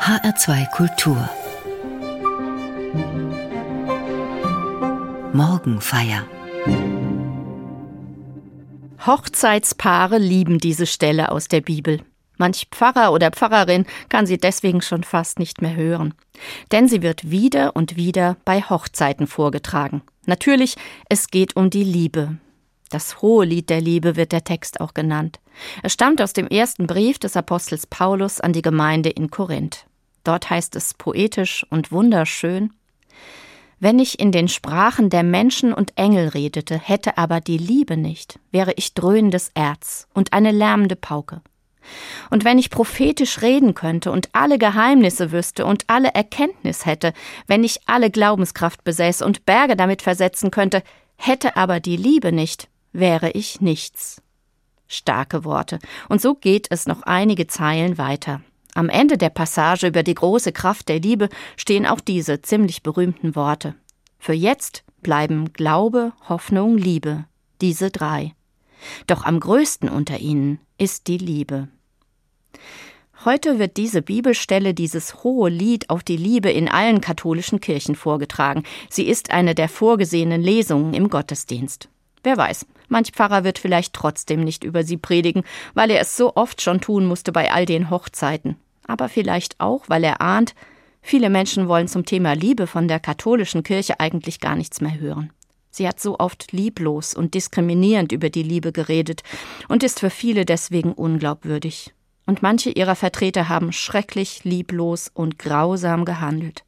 HR2 Kultur Morgenfeier Hochzeitspaare lieben diese Stelle aus der Bibel. Manch Pfarrer oder Pfarrerin kann sie deswegen schon fast nicht mehr hören. Denn sie wird wieder und wieder bei Hochzeiten vorgetragen. Natürlich, es geht um die Liebe. Das hohe Lied der Liebe wird der Text auch genannt. Es stammt aus dem ersten Brief des Apostels Paulus an die Gemeinde in Korinth. Dort heißt es poetisch und wunderschön Wenn ich in den Sprachen der Menschen und Engel redete, hätte aber die Liebe nicht, wäre ich dröhnendes Erz und eine lärmende Pauke. Und wenn ich prophetisch reden könnte und alle Geheimnisse wüsste und alle Erkenntnis hätte, wenn ich alle Glaubenskraft besäße und Berge damit versetzen könnte, hätte aber die Liebe nicht, wäre ich nichts. Starke Worte. Und so geht es noch einige Zeilen weiter. Am Ende der Passage über die große Kraft der Liebe stehen auch diese ziemlich berühmten Worte. Für jetzt bleiben Glaube, Hoffnung, Liebe, diese drei. Doch am größten unter ihnen ist die Liebe. Heute wird diese Bibelstelle, dieses hohe Lied auf die Liebe in allen katholischen Kirchen vorgetragen. Sie ist eine der vorgesehenen Lesungen im Gottesdienst. Wer weiß, manch Pfarrer wird vielleicht trotzdem nicht über sie predigen, weil er es so oft schon tun musste bei all den Hochzeiten. Aber vielleicht auch, weil er ahnt, viele Menschen wollen zum Thema Liebe von der katholischen Kirche eigentlich gar nichts mehr hören. Sie hat so oft lieblos und diskriminierend über die Liebe geredet und ist für viele deswegen unglaubwürdig. Und manche ihrer Vertreter haben schrecklich lieblos und grausam gehandelt.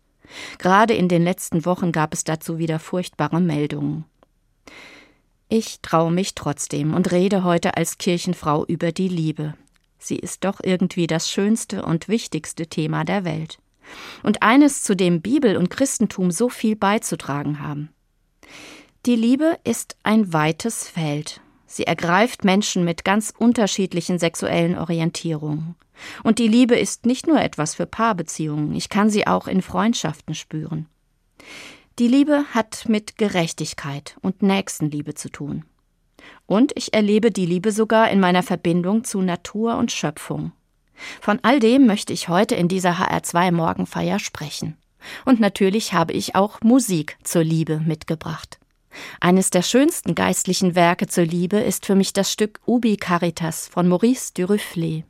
Gerade in den letzten Wochen gab es dazu wieder furchtbare Meldungen. Ich traue mich trotzdem und rede heute als Kirchenfrau über die Liebe. Sie ist doch irgendwie das schönste und wichtigste Thema der Welt. Und eines, zu dem Bibel und Christentum so viel beizutragen haben. Die Liebe ist ein weites Feld. Sie ergreift Menschen mit ganz unterschiedlichen sexuellen Orientierungen. Und die Liebe ist nicht nur etwas für Paarbeziehungen, ich kann sie auch in Freundschaften spüren. Die Liebe hat mit Gerechtigkeit und Nächstenliebe zu tun. Und ich erlebe die Liebe sogar in meiner Verbindung zu Natur und Schöpfung. Von all dem möchte ich heute in dieser HR2 Morgenfeier sprechen. Und natürlich habe ich auch Musik zur Liebe mitgebracht. Eines der schönsten geistlichen Werke zur Liebe ist für mich das Stück Ubi Caritas von Maurice Duruflé.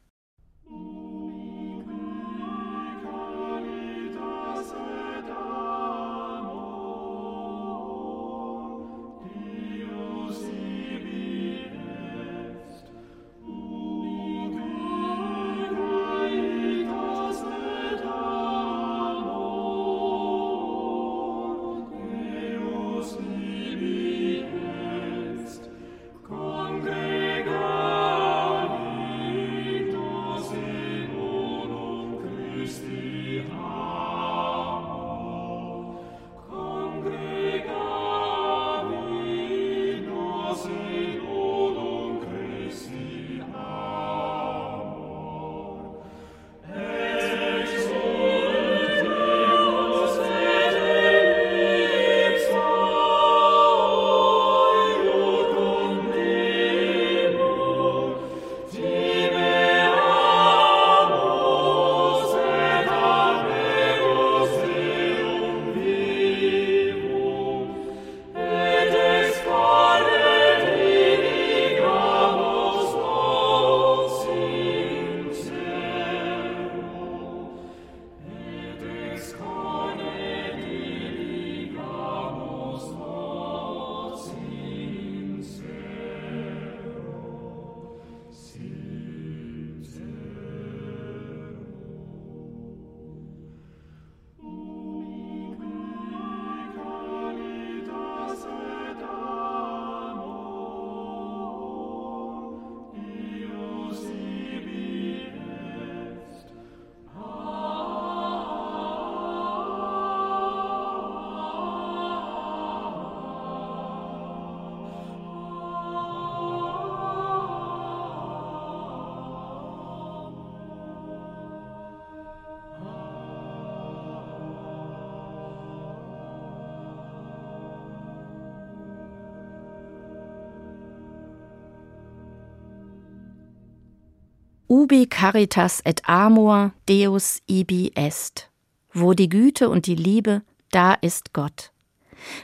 Ubi caritas et amor Deus ibi est. Wo die Güte und die Liebe, da ist Gott.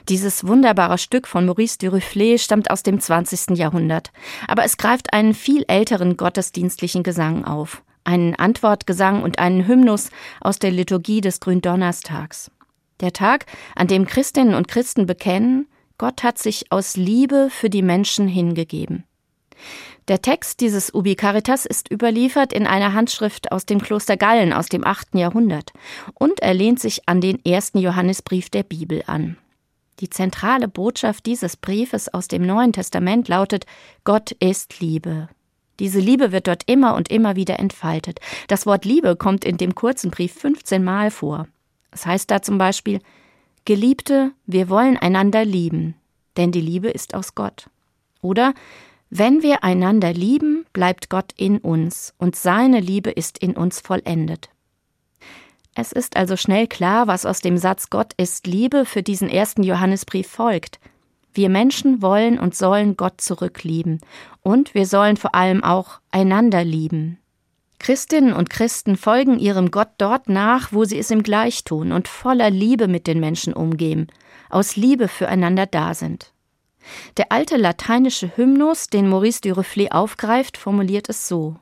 Dieses wunderbare Stück von Maurice Duruflé stammt aus dem 20. Jahrhundert, aber es greift einen viel älteren gottesdienstlichen Gesang auf, einen Antwortgesang und einen Hymnus aus der Liturgie des Gründonnerstags. Der Tag, an dem Christinnen und Christen bekennen, Gott hat sich aus Liebe für die Menschen hingegeben. Der Text dieses Ubi Caritas ist überliefert in einer Handschrift aus dem Kloster Gallen aus dem 8. Jahrhundert und er lehnt sich an den ersten Johannesbrief der Bibel an. Die zentrale Botschaft dieses Briefes aus dem Neuen Testament lautet Gott ist Liebe. Diese Liebe wird dort immer und immer wieder entfaltet. Das Wort Liebe kommt in dem kurzen Brief 15 Mal vor. Es heißt da zum Beispiel Geliebte, wir wollen einander lieben, denn die Liebe ist aus Gott. Oder wenn wir einander lieben, bleibt Gott in uns und seine Liebe ist in uns vollendet. Es ist also schnell klar, was aus dem Satz Gott ist Liebe für diesen ersten Johannesbrief folgt. Wir Menschen wollen und sollen Gott zurücklieben und wir sollen vor allem auch einander lieben. Christinnen und Christen folgen ihrem Gott dort nach, wo sie es ihm gleich tun und voller Liebe mit den Menschen umgehen, aus Liebe füreinander da sind. Der alte lateinische Hymnus, den Maurice Duruflé aufgreift, formuliert es so: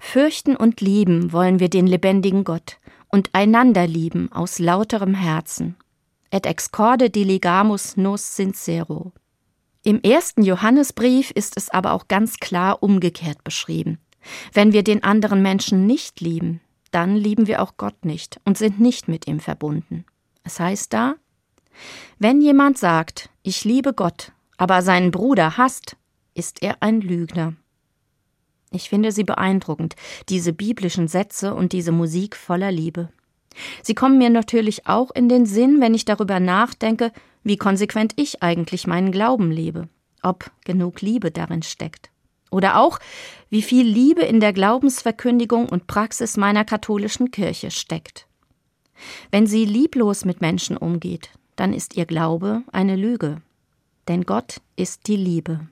Fürchten und lieben wollen wir den lebendigen Gott, und einander lieben aus lauterem Herzen. Et excorde diligamus nos sincero. Im ersten Johannesbrief ist es aber auch ganz klar umgekehrt beschrieben. Wenn wir den anderen Menschen nicht lieben, dann lieben wir auch Gott nicht und sind nicht mit ihm verbunden. Es heißt da, wenn jemand sagt, ich liebe Gott, aber seinen Bruder hasst, ist er ein Lügner. Ich finde sie beeindruckend, diese biblischen Sätze und diese Musik voller Liebe. Sie kommen mir natürlich auch in den Sinn, wenn ich darüber nachdenke, wie konsequent ich eigentlich meinen Glauben lebe, ob genug Liebe darin steckt. Oder auch, wie viel Liebe in der Glaubensverkündigung und Praxis meiner katholischen Kirche steckt. Wenn sie lieblos mit Menschen umgeht, dann ist ihr Glaube eine Lüge. Denn Gott ist die Liebe.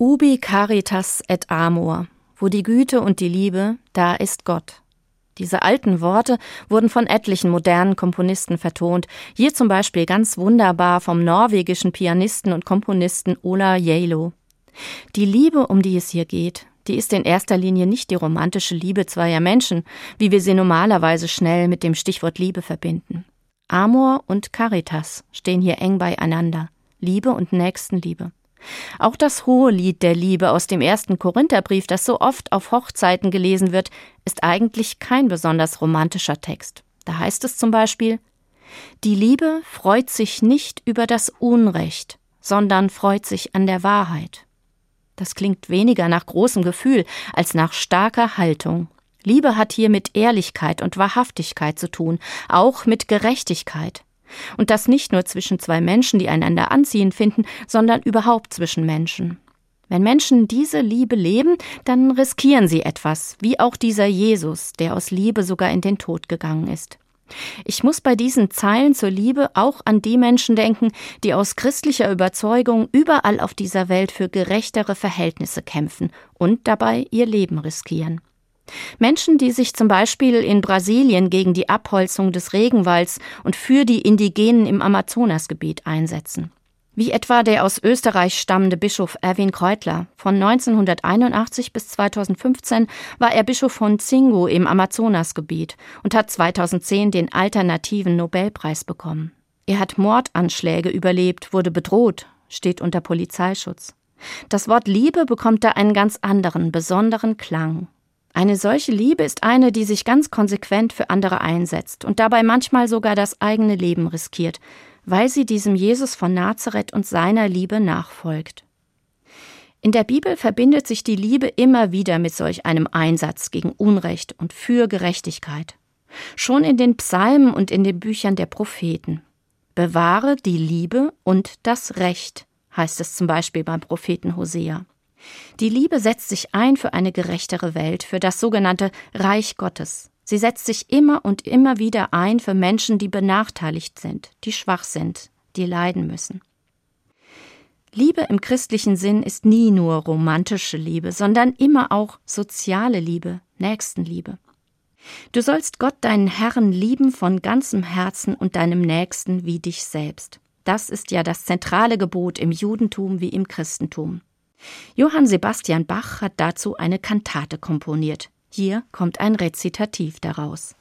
Ubi caritas et amor. Wo die Güte und die Liebe, da ist Gott. Diese alten Worte wurden von etlichen modernen Komponisten vertont, hier zum Beispiel ganz wunderbar vom norwegischen Pianisten und Komponisten Ola Jalo. Die Liebe, um die es hier geht, die ist in erster Linie nicht die romantische Liebe zweier Menschen, wie wir sie normalerweise schnell mit dem Stichwort Liebe verbinden. Amor und Caritas stehen hier eng beieinander. Liebe und Nächstenliebe. Auch das hohe Lied der Liebe aus dem ersten Korintherbrief, das so oft auf Hochzeiten gelesen wird, ist eigentlich kein besonders romantischer Text. Da heißt es zum Beispiel Die Liebe freut sich nicht über das Unrecht, sondern freut sich an der Wahrheit. Das klingt weniger nach großem Gefühl als nach starker Haltung. Liebe hat hier mit Ehrlichkeit und Wahrhaftigkeit zu tun, auch mit Gerechtigkeit. Und das nicht nur zwischen zwei Menschen, die einander anziehen finden, sondern überhaupt zwischen Menschen. Wenn Menschen diese Liebe leben, dann riskieren sie etwas, wie auch dieser Jesus, der aus Liebe sogar in den Tod gegangen ist. Ich muss bei diesen Zeilen zur Liebe auch an die Menschen denken, die aus christlicher Überzeugung überall auf dieser Welt für gerechtere Verhältnisse kämpfen und dabei ihr Leben riskieren. Menschen, die sich zum Beispiel in Brasilien gegen die Abholzung des Regenwalds und für die Indigenen im Amazonasgebiet einsetzen. Wie etwa der aus Österreich stammende Bischof Erwin Kreutler. Von 1981 bis 2015 war er Bischof von Zingu im Amazonasgebiet und hat 2010 den alternativen Nobelpreis bekommen. Er hat Mordanschläge überlebt, wurde bedroht, steht unter Polizeischutz. Das Wort Liebe bekommt da einen ganz anderen, besonderen Klang. Eine solche Liebe ist eine, die sich ganz konsequent für andere einsetzt und dabei manchmal sogar das eigene Leben riskiert, weil sie diesem Jesus von Nazareth und seiner Liebe nachfolgt. In der Bibel verbindet sich die Liebe immer wieder mit solch einem Einsatz gegen Unrecht und für Gerechtigkeit. Schon in den Psalmen und in den Büchern der Propheten. Bewahre die Liebe und das Recht, heißt es zum Beispiel beim Propheten Hosea. Die Liebe setzt sich ein für eine gerechtere Welt, für das sogenannte Reich Gottes. Sie setzt sich immer und immer wieder ein für Menschen, die benachteiligt sind, die schwach sind, die leiden müssen. Liebe im christlichen Sinn ist nie nur romantische Liebe, sondern immer auch soziale Liebe, Nächstenliebe. Du sollst Gott deinen Herrn lieben von ganzem Herzen und deinem Nächsten wie dich selbst. Das ist ja das zentrale Gebot im Judentum wie im Christentum. Johann Sebastian Bach hat dazu eine Kantate komponiert. Hier kommt ein Rezitativ daraus.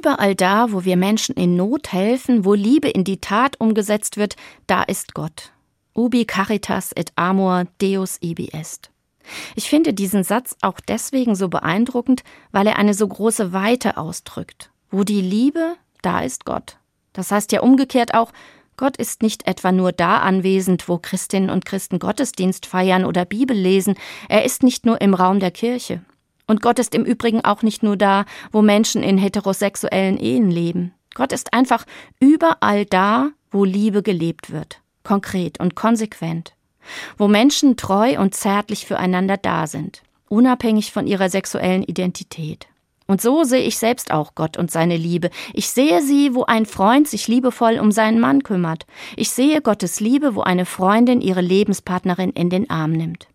Überall da, wo wir Menschen in Not helfen, wo Liebe in die Tat umgesetzt wird, da ist Gott. Ubi caritas et amor Deus ibi est. Ich finde diesen Satz auch deswegen so beeindruckend, weil er eine so große Weite ausdrückt. Wo die Liebe, da ist Gott. Das heißt ja umgekehrt auch, Gott ist nicht etwa nur da anwesend, wo Christinnen und Christen Gottesdienst feiern oder Bibel lesen, er ist nicht nur im Raum der Kirche. Und Gott ist im Übrigen auch nicht nur da, wo Menschen in heterosexuellen Ehen leben. Gott ist einfach überall da, wo Liebe gelebt wird, konkret und konsequent, wo Menschen treu und zärtlich füreinander da sind, unabhängig von ihrer sexuellen Identität. Und so sehe ich selbst auch Gott und seine Liebe. Ich sehe sie, wo ein Freund sich liebevoll um seinen Mann kümmert. Ich sehe Gottes Liebe, wo eine Freundin ihre Lebenspartnerin in den Arm nimmt.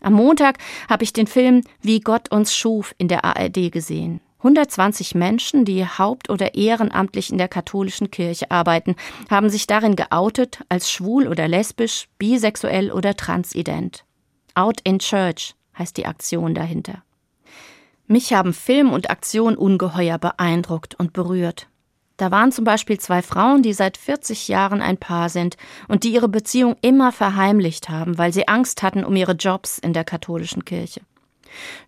Am Montag habe ich den Film Wie Gott uns schuf in der ARD gesehen. 120 Menschen, die haupt- oder ehrenamtlich in der katholischen Kirche arbeiten, haben sich darin geoutet als schwul oder lesbisch, bisexuell oder transident. Out in Church heißt die Aktion dahinter. Mich haben Film und Aktion ungeheuer beeindruckt und berührt. Da waren zum Beispiel zwei Frauen, die seit 40 Jahren ein Paar sind und die ihre Beziehung immer verheimlicht haben, weil sie Angst hatten um ihre Jobs in der katholischen Kirche.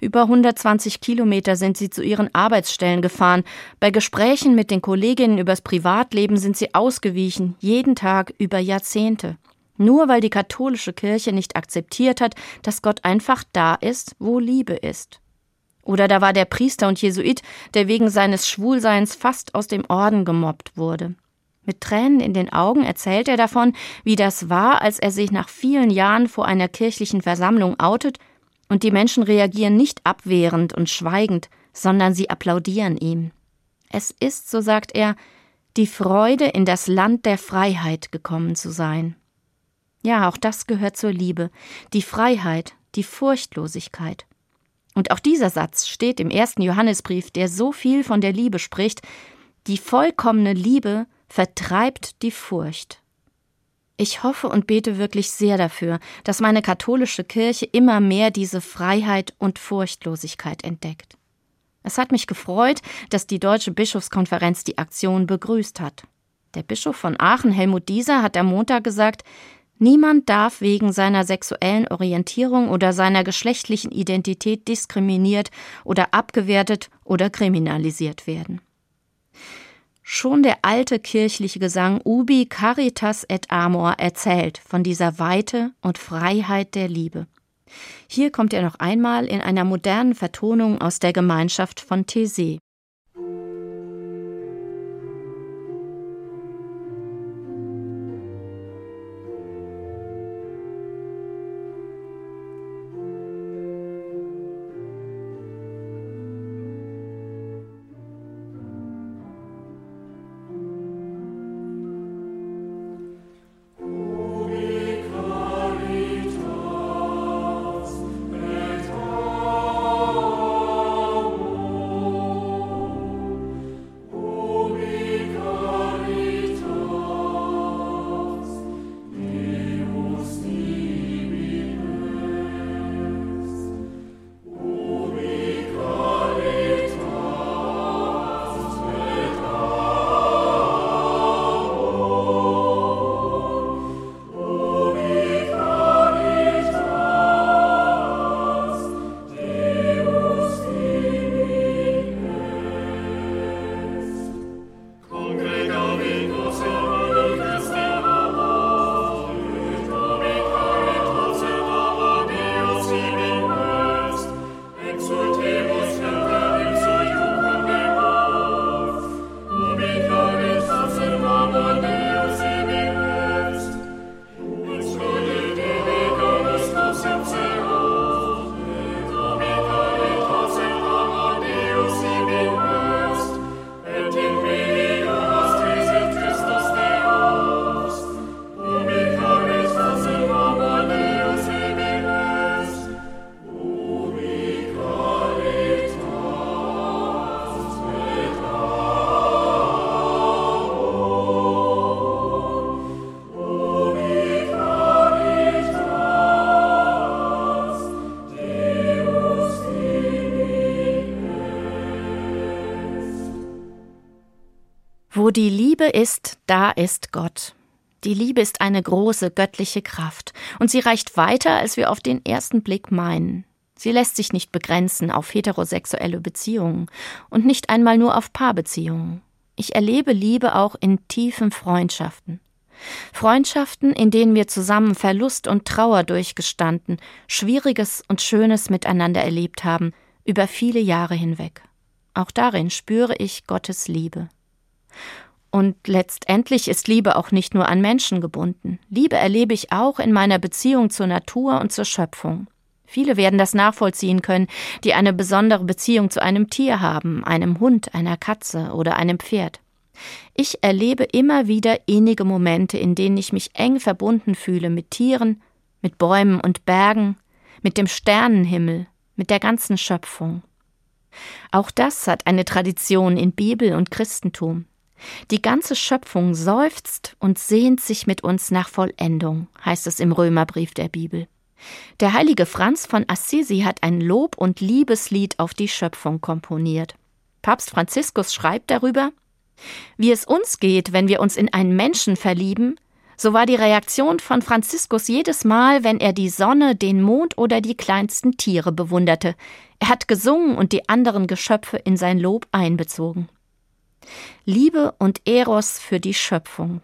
Über 120 Kilometer sind sie zu ihren Arbeitsstellen gefahren. Bei Gesprächen mit den Kolleginnen übers Privatleben sind sie ausgewichen, jeden Tag über Jahrzehnte. Nur weil die katholische Kirche nicht akzeptiert hat, dass Gott einfach da ist, wo Liebe ist. Oder da war der Priester und Jesuit, der wegen seines Schwulseins fast aus dem Orden gemobbt wurde. Mit Tränen in den Augen erzählt er davon, wie das war, als er sich nach vielen Jahren vor einer kirchlichen Versammlung outet und die Menschen reagieren nicht abwehrend und schweigend, sondern sie applaudieren ihm. Es ist, so sagt er, die Freude, in das Land der Freiheit gekommen zu sein. Ja, auch das gehört zur Liebe, die Freiheit, die Furchtlosigkeit. Und auch dieser Satz steht im ersten Johannesbrief, der so viel von der Liebe spricht, die vollkommene Liebe vertreibt die Furcht. Ich hoffe und bete wirklich sehr dafür, dass meine katholische Kirche immer mehr diese Freiheit und Furchtlosigkeit entdeckt. Es hat mich gefreut, dass die Deutsche Bischofskonferenz die Aktion begrüßt hat. Der Bischof von Aachen, Helmut Dieser, hat am Montag gesagt, niemand darf wegen seiner sexuellen Orientierung oder seiner geschlechtlichen Identität diskriminiert oder abgewertet oder kriminalisiert werden. Schon der alte kirchliche Gesang Ubi Caritas et Amor erzählt von dieser Weite und Freiheit der Liebe. Hier kommt er noch einmal in einer modernen Vertonung aus der Gemeinschaft von Thésée. Liebe ist, da ist Gott. Die Liebe ist eine große göttliche Kraft, und sie reicht weiter, als wir auf den ersten Blick meinen. Sie lässt sich nicht begrenzen auf heterosexuelle Beziehungen und nicht einmal nur auf Paarbeziehungen. Ich erlebe Liebe auch in tiefen Freundschaften. Freundschaften, in denen wir zusammen Verlust und Trauer durchgestanden, Schwieriges und Schönes miteinander erlebt haben, über viele Jahre hinweg. Auch darin spüre ich Gottes Liebe. Und letztendlich ist Liebe auch nicht nur an Menschen gebunden. Liebe erlebe ich auch in meiner Beziehung zur Natur und zur Schöpfung. Viele werden das nachvollziehen können, die eine besondere Beziehung zu einem Tier haben, einem Hund, einer Katze oder einem Pferd. Ich erlebe immer wieder innige Momente, in denen ich mich eng verbunden fühle mit Tieren, mit Bäumen und Bergen, mit dem Sternenhimmel, mit der ganzen Schöpfung. Auch das hat eine Tradition in Bibel und Christentum. Die ganze Schöpfung seufzt und sehnt sich mit uns nach Vollendung, heißt es im Römerbrief der Bibel. Der heilige Franz von Assisi hat ein Lob- und Liebeslied auf die Schöpfung komponiert. Papst Franziskus schreibt darüber Wie es uns geht, wenn wir uns in einen Menschen verlieben, so war die Reaktion von Franziskus jedes Mal, wenn er die Sonne, den Mond oder die kleinsten Tiere bewunderte. Er hat gesungen und die anderen Geschöpfe in sein Lob einbezogen. Liebe und Eros für die Schöpfung.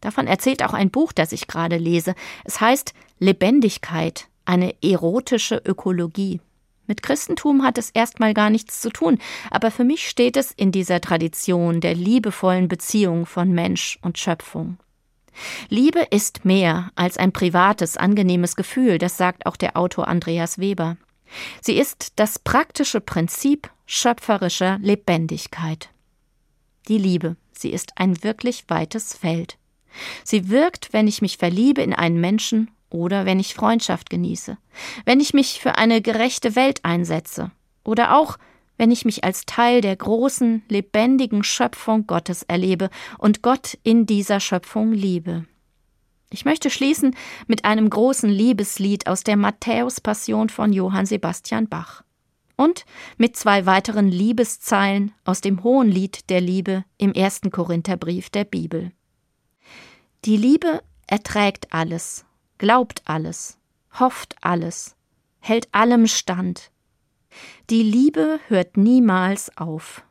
Davon erzählt auch ein Buch, das ich gerade lese. Es heißt Lebendigkeit, eine erotische Ökologie. Mit Christentum hat es erstmal gar nichts zu tun, aber für mich steht es in dieser Tradition der liebevollen Beziehung von Mensch und Schöpfung. Liebe ist mehr als ein privates, angenehmes Gefühl, das sagt auch der Autor Andreas Weber. Sie ist das praktische Prinzip schöpferischer Lebendigkeit. Die Liebe, sie ist ein wirklich weites Feld. Sie wirkt, wenn ich mich verliebe in einen Menschen oder wenn ich Freundschaft genieße, wenn ich mich für eine gerechte Welt einsetze oder auch wenn ich mich als Teil der großen, lebendigen Schöpfung Gottes erlebe und Gott in dieser Schöpfung liebe. Ich möchte schließen mit einem großen Liebeslied aus der Matthäus-Passion von Johann Sebastian Bach und mit zwei weiteren Liebeszeilen aus dem Hohenlied der Liebe im ersten Korintherbrief der Bibel. Die Liebe erträgt alles, glaubt alles, hofft alles, hält allem stand, die Liebe hört niemals auf.